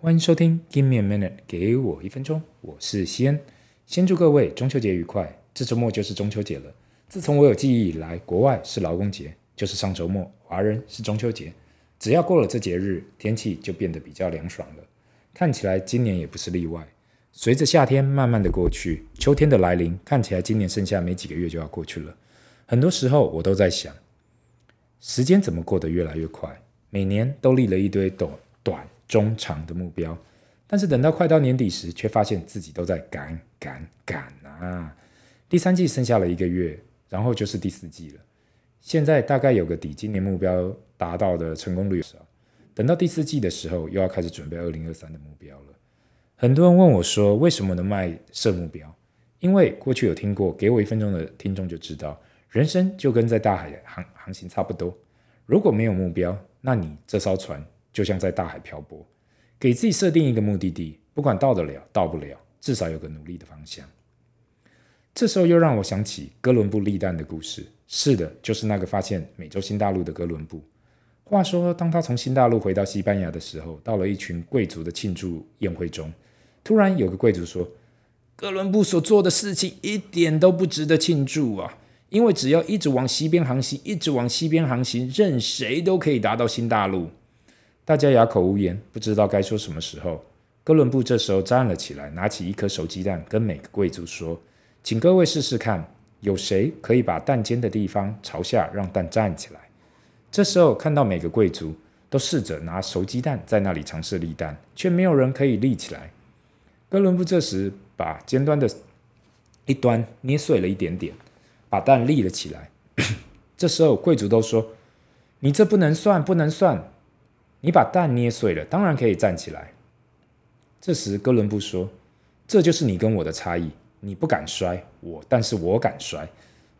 欢迎收听《Give me a minute》，给我一分钟。我是西恩，先祝各位中秋节愉快。这周末就是中秋节了。自从我有记忆以来，国外是劳工节，就是上周末；华人是中秋节。只要过了这节日，天气就变得比较凉爽了。看起来今年也不是例外。随着夏天慢慢的过去，秋天的来临，看起来今年剩下没几个月就要过去了。很多时候我都在想，时间怎么过得越来越快？每年都立了一堆短短。中长的目标，但是等到快到年底时，却发现自己都在赶赶赶啊！第三季剩下了一个月，然后就是第四季了。现在大概有个底，今年目标达到的成功率少。等到第四季的时候，又要开始准备二零二三的目标了。很多人问我说，为什么能卖设目标？因为过去有听过，给我一分钟的听众就知道，人生就跟在大海航航行差不多。如果没有目标，那你这艘船。就像在大海漂泊，给自己设定一个目的地，不管到得了到不了，至少有个努力的方向。这时候又让我想起哥伦布历旦的故事。是的，就是那个发现美洲新大陆的哥伦布。话说，当他从新大陆回到西班牙的时候，到了一群贵族的庆祝宴会中，突然有个贵族说：“哥伦布所做的事情一点都不值得庆祝啊！因为只要一直往西边航行，一直往西边航行，任谁都可以达到新大陆。”大家哑口无言，不知道该说什么时候。哥伦布这时候站了起来，拿起一颗熟鸡蛋，跟每个贵族说：“请各位试试看，有谁可以把蛋尖的地方朝下，让蛋站起来？”这时候看到每个贵族都试着拿熟鸡蛋在那里尝试立蛋，却没有人可以立起来。哥伦布这时把尖端的一端捏碎了一点点，把蛋立了起来。这时候贵族都说：“你这不能算，不能算。”你把蛋捏碎了，当然可以站起来。这时，哥伦布说：“这就是你跟我的差异。你不敢摔我，但是我敢摔。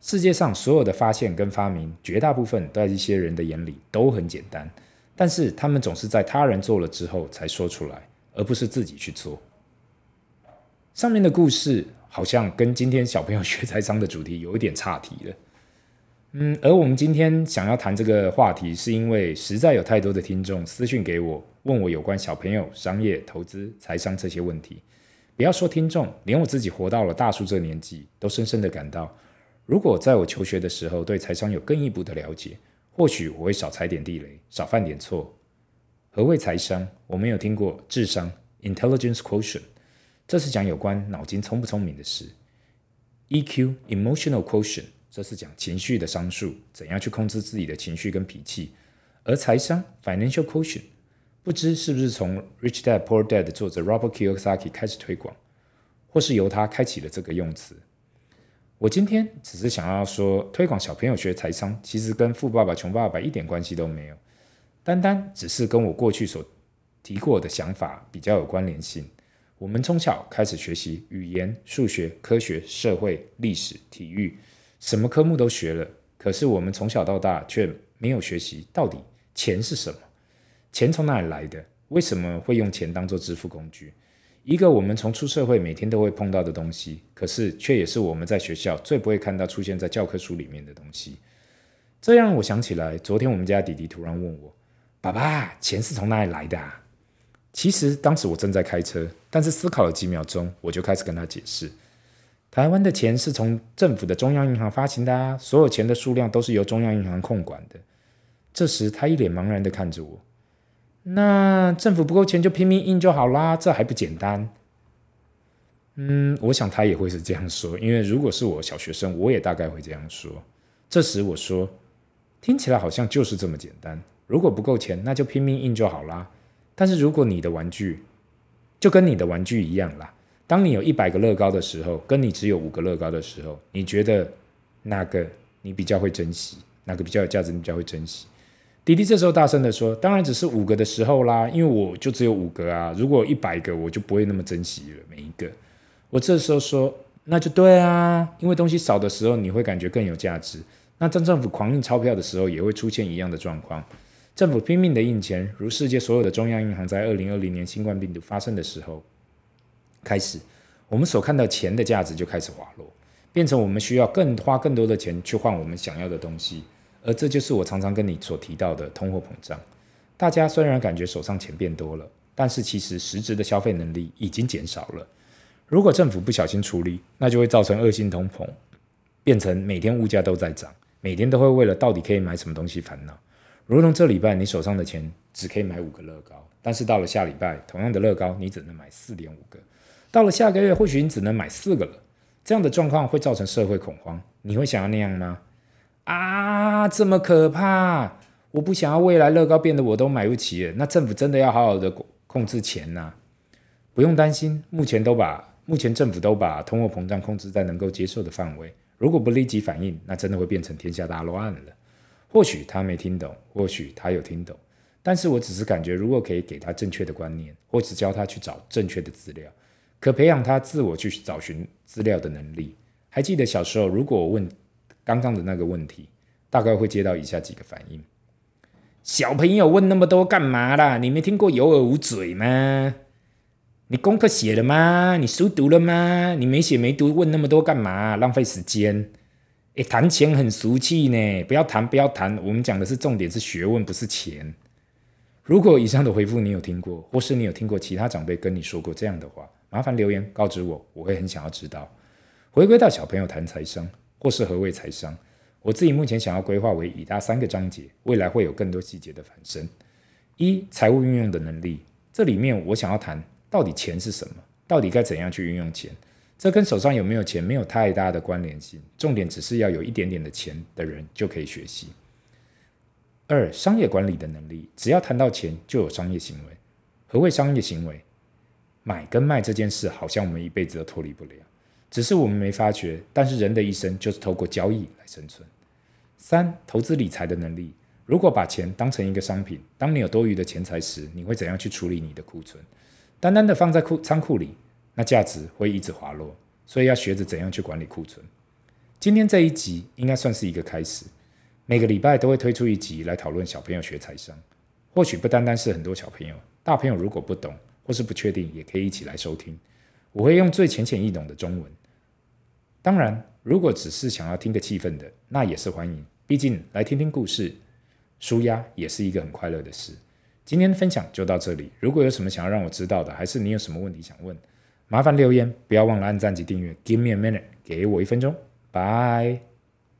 世界上所有的发现跟发明，绝大部分在一些人的眼里都很简单，但是他们总是在他人做了之后才说出来，而不是自己去做。”上面的故事好像跟今天小朋友学财商的主题有一点岔题了。嗯，而我们今天想要谈这个话题，是因为实在有太多的听众私讯给我，问我有关小朋友、商业、投资、财商这些问题。不要说听众，连我自己活到了大叔这年纪，都深深的感到，如果在我求学的时候对财商有更一步的了解，或许我会少踩点地雷，少犯点错。何谓财商？我们有听过智商 （intelligence quotient），这是讲有关脑筋聪不聪明的事；EQ（emotional quotient）。这是讲情绪的商数，怎样去控制自己的情绪跟脾气。而财商 （financial quotient） 不知是不是从《Rich Dad Poor Dad》的作者 Robert Kiyosaki 开始推广，或是由他开启了这个用词。我今天只是想要说，推广小朋友学财商，其实跟《富爸爸穷爸爸》一点关系都没有，单单只是跟我过去所提过的想法比较有关联性。我们从小开始学习语言、数学、科学、社会、历史、体育。什么科目都学了，可是我们从小到大却没有学习到底钱是什么，钱从哪里来的？为什么会用钱当做支付工具？一个我们从出社会每天都会碰到的东西，可是却也是我们在学校最不会看到出现在教科书里面的东西。这让我想起来，昨天我们家弟弟突然问我：“爸爸，钱是从哪里来的啊？”其实当时我正在开车，但是思考了几秒钟，我就开始跟他解释。台湾的钱是从政府的中央银行发行的啊，所有钱的数量都是由中央银行控管的。这时，他一脸茫然地看着我。那政府不够钱就拼命印就好啦，这还不简单？嗯，我想他也会是这样说，因为如果是我小学生，我也大概会这样说。这时我说，听起来好像就是这么简单。如果不够钱，那就拼命印就好啦。但是如果你的玩具，就跟你的玩具一样啦。当你有一百个乐高的时候，跟你只有五个乐高的时候，你觉得哪个你比较会珍惜？哪个比较有价值？你比较会珍惜？弟弟这时候大声地说：“当然只是五个的时候啦，因为我就只有五个啊。如果一百个，我就不会那么珍惜了每一个。”我这时候说：“那就对啊，因为东西少的时候，你会感觉更有价值。那当政府狂印钞票的时候，也会出现一样的状况。政府拼命的印钱，如世界所有的中央银行在二零二零年新冠病毒发生的时候。”开始，我们所看到钱的价值就开始滑落，变成我们需要更花更多的钱去换我们想要的东西，而这就是我常常跟你所提到的通货膨胀。大家虽然感觉手上钱变多了，但是其实实质的消费能力已经减少了。如果政府不小心处理，那就会造成恶性通膨，变成每天物价都在涨，每天都会为了到底可以买什么东西烦恼。如同这礼拜你手上的钱只可以买五个乐高，但是到了下礼拜，同样的乐高你只能买四点五个，到了下个月或许你只能买四个了。这样的状况会造成社会恐慌，你会想要那样吗？啊，这么可怕！我不想要未来乐高变得我都买不起了。那政府真的要好好的控制钱呐、不用担心，目前都把目前政府都把通货膨胀控制在能够接受的范围。如果不立即反应，那真的会变成天下大乱了。或许他没听懂，或许他有听懂，但是我只是感觉，如果可以给他正确的观念，或者教他去找正确的资料。可培养他自我去找寻资料的能力。还记得小时候，如果我问刚刚的那个问题，大概会接到以下几个反应：小朋友问那么多干嘛啦？你没听过有耳无嘴吗？你功课写了吗？你书读了吗？你没写没读，问那么多干嘛？浪费时间。哎，谈钱很俗气呢，不要谈，不要谈。我们讲的是重点是学问，不是钱。如果以上的回复你有听过，或是你有听过其他长辈跟你说过这样的话。麻烦留言告知我，我会很想要知道。回归到小朋友谈财商，或是何谓财商，我自己目前想要规划为以下三个章节，未来会有更多细节的反身。一、财务运用的能力，这里面我想要谈到底钱是什么，到底该怎样去运用钱，这跟手上有没有钱没有太大的关联性，重点只是要有一点点的钱的人就可以学习。二、商业管理的能力，只要谈到钱就有商业行为，何谓商业行为？买跟卖这件事，好像我们一辈子都脱离不了，只是我们没发觉。但是人的一生就是透过交易来生存。三、投资理财的能力，如果把钱当成一个商品，当你有多余的钱财时，你会怎样去处理你的库存？单单的放在库仓库里，那价值会一直滑落。所以要学着怎样去管理库存。今天这一集应该算是一个开始，每个礼拜都会推出一集来讨论小朋友学财商。或许不单单是很多小朋友，大朋友如果不懂。或是不确定，也可以一起来收听。我会用最浅显易懂的中文。当然，如果只是想要听个气氛的，那也是欢迎。毕竟来听听故事，舒压也是一个很快乐的事。今天的分享就到这里。如果有什么想要让我知道的，还是你有什么问题想问，麻烦留言，不要忘了按赞及订阅。Give me a minute，给我一分钟。拜。